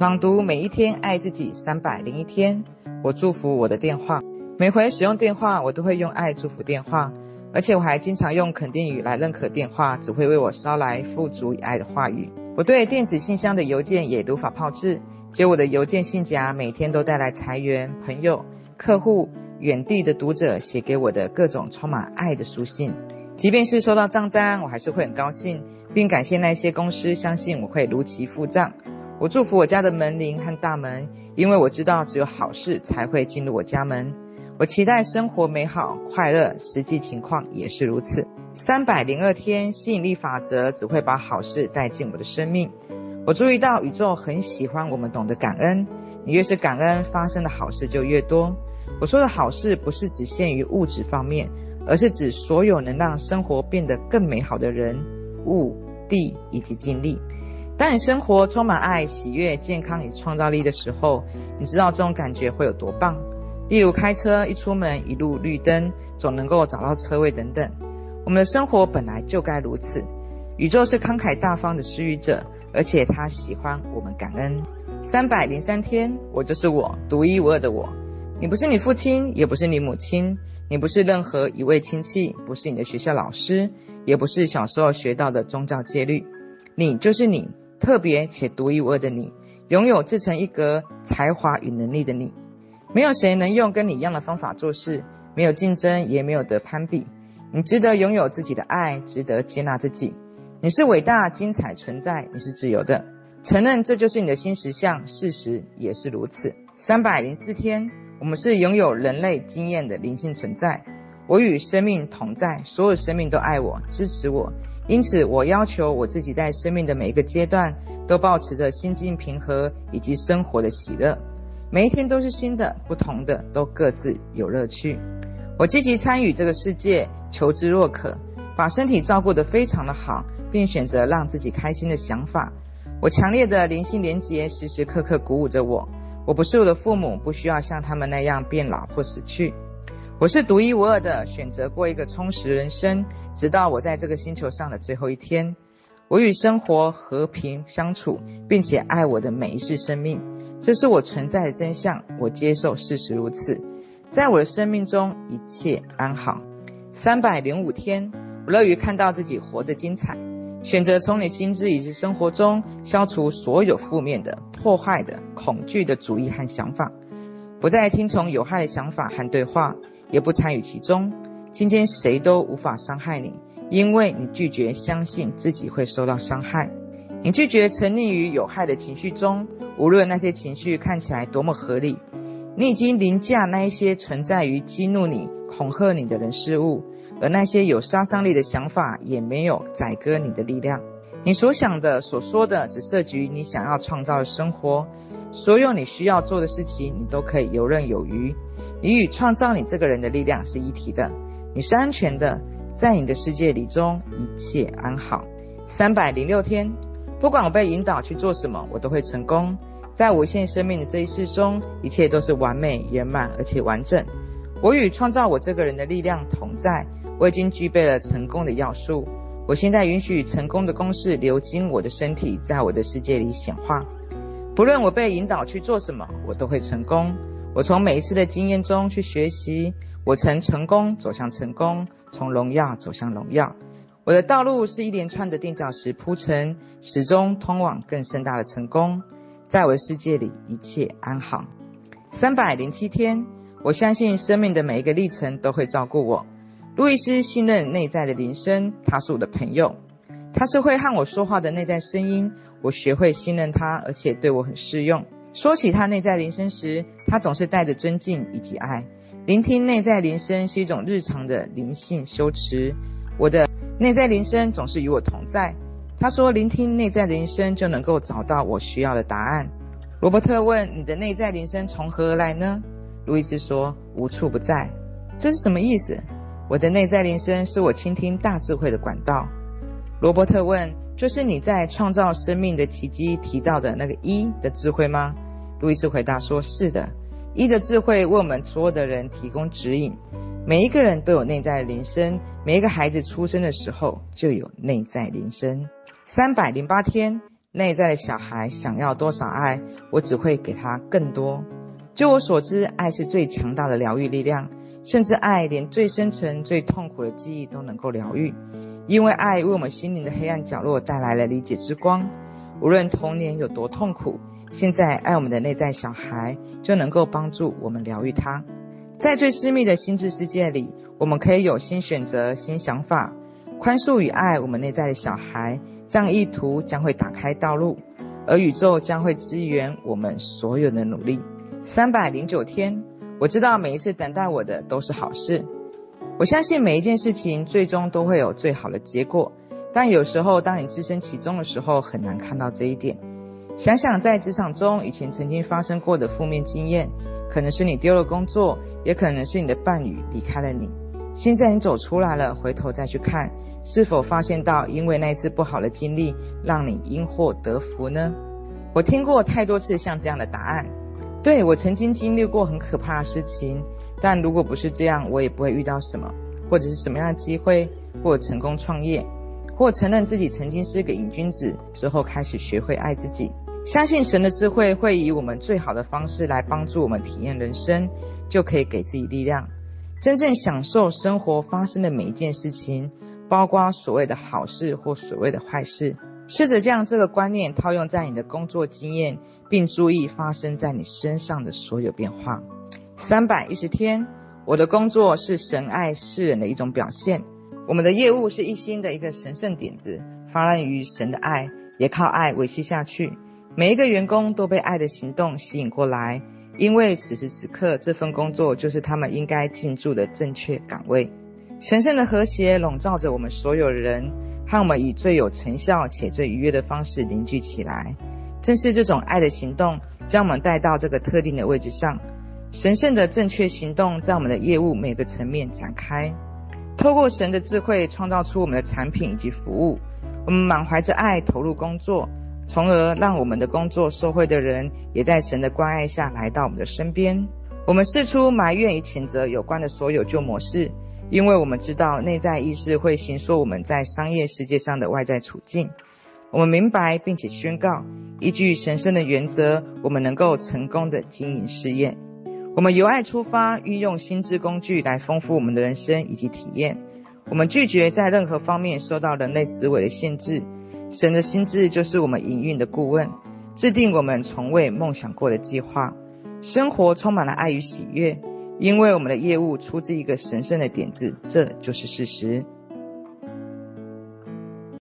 朗读每一天爱自己三百零一天，我祝福我的电话。每回使用电话，我都会用爱祝福电话，而且我还经常用肯定语来认可电话，只会为我捎来富足与爱的话语。我对电子信箱的邮件也如法炮制，结果我的邮件信夹每天都带来财源、朋友、客户、远地的读者写给我的各种充满爱的书信。即便是收到账单，我还是会很高兴，并感谢那些公司相信我会如期付账。我祝福我家的门铃和大门，因为我知道只有好事才会进入我家门。我期待生活美好快乐，实际情况也是如此。三百零二天吸引力法则只会把好事带进我的生命。我注意到宇宙很喜欢我们懂得感恩，你越是感恩，发生的好事就越多。我说的好事不是只限于物质方面，而是指所有能让生活变得更美好的人、物、地以及经历。当你生活充满爱、喜悦、健康与创造力的时候，你知道这种感觉会有多棒。例如开车一出门，一路绿灯，总能够找到车位等等。我们的生活本来就该如此。宇宙是慷慨大方的施予者，而且他喜欢我们感恩。三百零三天，我就是我，独一无二的我。你不是你父亲，也不是你母亲，你不是任何一位亲戚，不是你的学校老师，也不是小时候学到的宗教戒律。你就是你。特别且独一无二的你，拥有自成一格才华与能力的你，没有谁能用跟你一样的方法做事，没有竞争，也没有得攀比。你值得拥有自己的爱，值得接纳自己。你是伟大精彩存在，你是自由的。承认这就是你的新实相，事实也是如此。三百零四天，我们是拥有人类经验的灵性存在。我与生命同在，所有生命都爱我，支持我。因此，我要求我自己在生命的每一个阶段，都保持着心境平和以及生活的喜乐。每一天都是新的、不同的，都各自有乐趣。我积极参与这个世界，求知若渴，把身体照顾得非常的好，并选择让自己开心的想法。我强烈的灵性连结，时时刻刻鼓舞着我。我不是我的父母，不需要像他们那样变老或死去。我是独一无二的，选择过一个充实人生，直到我在这个星球上的最后一天。我与生活和平相处，并且爱我的每一世生命，这是我存在的真相。我接受事实如此，在我的生命中一切安好。三百零五天，我乐于看到自己活得精彩。选择从你心智以及生活中消除所有负面的、破坏的、恐惧的主意和想法，不再听从有害的想法和对话。也不参与其中。今天谁都无法伤害你，因为你拒绝相信自己会受到伤害。你拒绝沉溺于有害的情绪中，无论那些情绪看起来多么合理。你已经凌驾那一些存在于激怒你、恐吓你的人事物，而那些有杀伤力的想法也没有宰割你的力量。你所想的、所说的，只涉及你想要创造的生活。所有你需要做的事情，你都可以游刃有余。你与创造你这个人的力量是一体的，你是安全的，在你的世界里中一切安好。三百零六天，不管我被引导去做什么，我都会成功。在无限生命的这一世中，一切都是完美圆满而且完整。我与创造我这个人的力量同在，我已经具备了成功的要素。我现在允许成功的公式流经我的身体，在我的世界里显化。不论我被引导去做什么，我都会成功。我从每一次的经验中去学习，我曾成功走向成功，从荣耀走向荣耀。我的道路是一连串的垫脚石铺成，始终通往更盛大的成功。在我的世界里，一切安好。三百零七天，我相信生命的每一个历程都会照顾我。路易斯信任内在的铃声，他是我的朋友，他是会和我说话的内在声音。我学会信任他，而且对我很适用。说起他内在铃声时，他总是带着尊敬以及爱。聆听内在铃声是一种日常的灵性修持。我的内在铃声总是与我同在。他说，聆听内在铃声就能够找到我需要的答案。罗伯特问：“你的内在铃声从何而来呢？”路易斯说：“无处不在。”这是什么意思？我的内在铃声是我倾听大智慧的管道。罗伯特问。就是你在创造生命的奇迹提到的那个一的智慧吗？路易斯回答说：“是的，一的智慧为我们所有的人提供指引。每一个人都有内在的铃声，每一个孩子出生的时候就有内在铃声。三百零八天，内在的小孩想要多少爱，我只会给他更多。就我所知，爱是最强大的疗愈力量，甚至爱连最深沉、最痛苦的记忆都能够疗愈，因为爱为我们心灵的黑暗角落带来了理解之光。无论童年有多痛苦，现在爱我们的内在小孩就能够帮助我们疗愈他。在最私密的心智世界里，我们可以有新选择、新想法，宽恕与爱我们内在的小孩。这样意图将会打开道路，而宇宙将会支援我们所有的努力。三百零九天，我知道每一次等待我的都是好事。我相信每一件事情最终都会有最好的结果，但有时候当你置身其中的时候，很难看到这一点。想想在职场中以前曾经发生过的负面经验，可能是你丢了工作，也可能是你的伴侣离开了你。现在你走出来了，回头再去看。是否发现到，因为那一次不好的经历，让你因祸得福呢？我听过太多次像这样的答案。对，我曾经经历过很可怕的事情，但如果不是这样，我也不会遇到什么，或者是什么样的机会，或成功创业，或承认自己曾经是个瘾君子之后，开始学会爱自己。相信神的智慧会以我们最好的方式来帮助我们体验人生，就可以给自己力量，真正享受生活发生的每一件事情。包括所谓的好事或所谓的坏事，试着将这个观念套用在你的工作经验，并注意发生在你身上的所有变化。三百一十天，我的工作是神爱世人的一种表现。我们的业务是一心的一个神圣点子，发源于神的爱，也靠爱维系下去。每一个员工都被爱的行动吸引过来，因为此时此刻这份工作就是他们应该进驻的正确岗位。神圣的和谐笼罩着我们所有人，和我们以最有成效且最愉悦的方式凝聚起来。正是这种爱的行动，将我们带到这个特定的位置上。神圣的正确行动在我们的业务每个层面展开，透过神的智慧创造出我们的产品以及服务。我们满怀着爱投入工作，从而让我们的工作受惠的人也在神的关爱下来到我们的身边。我们试出埋怨与谴责有关的所有旧模式。因为我们知道内在意识会形塑我们在商业世界上的外在处境，我们明白并且宣告，依据神圣的原则，我们能够成功的经营事业。我们由爱出发，运用心智工具来丰富我们的人生以及体验。我们拒绝在任何方面受到人类思维的限制。神的心智就是我们营运的顾问，制定我们从未梦想过的计划。生活充满了爱与喜悦。因为我们的业务出自一个神圣的点子，这就是事实。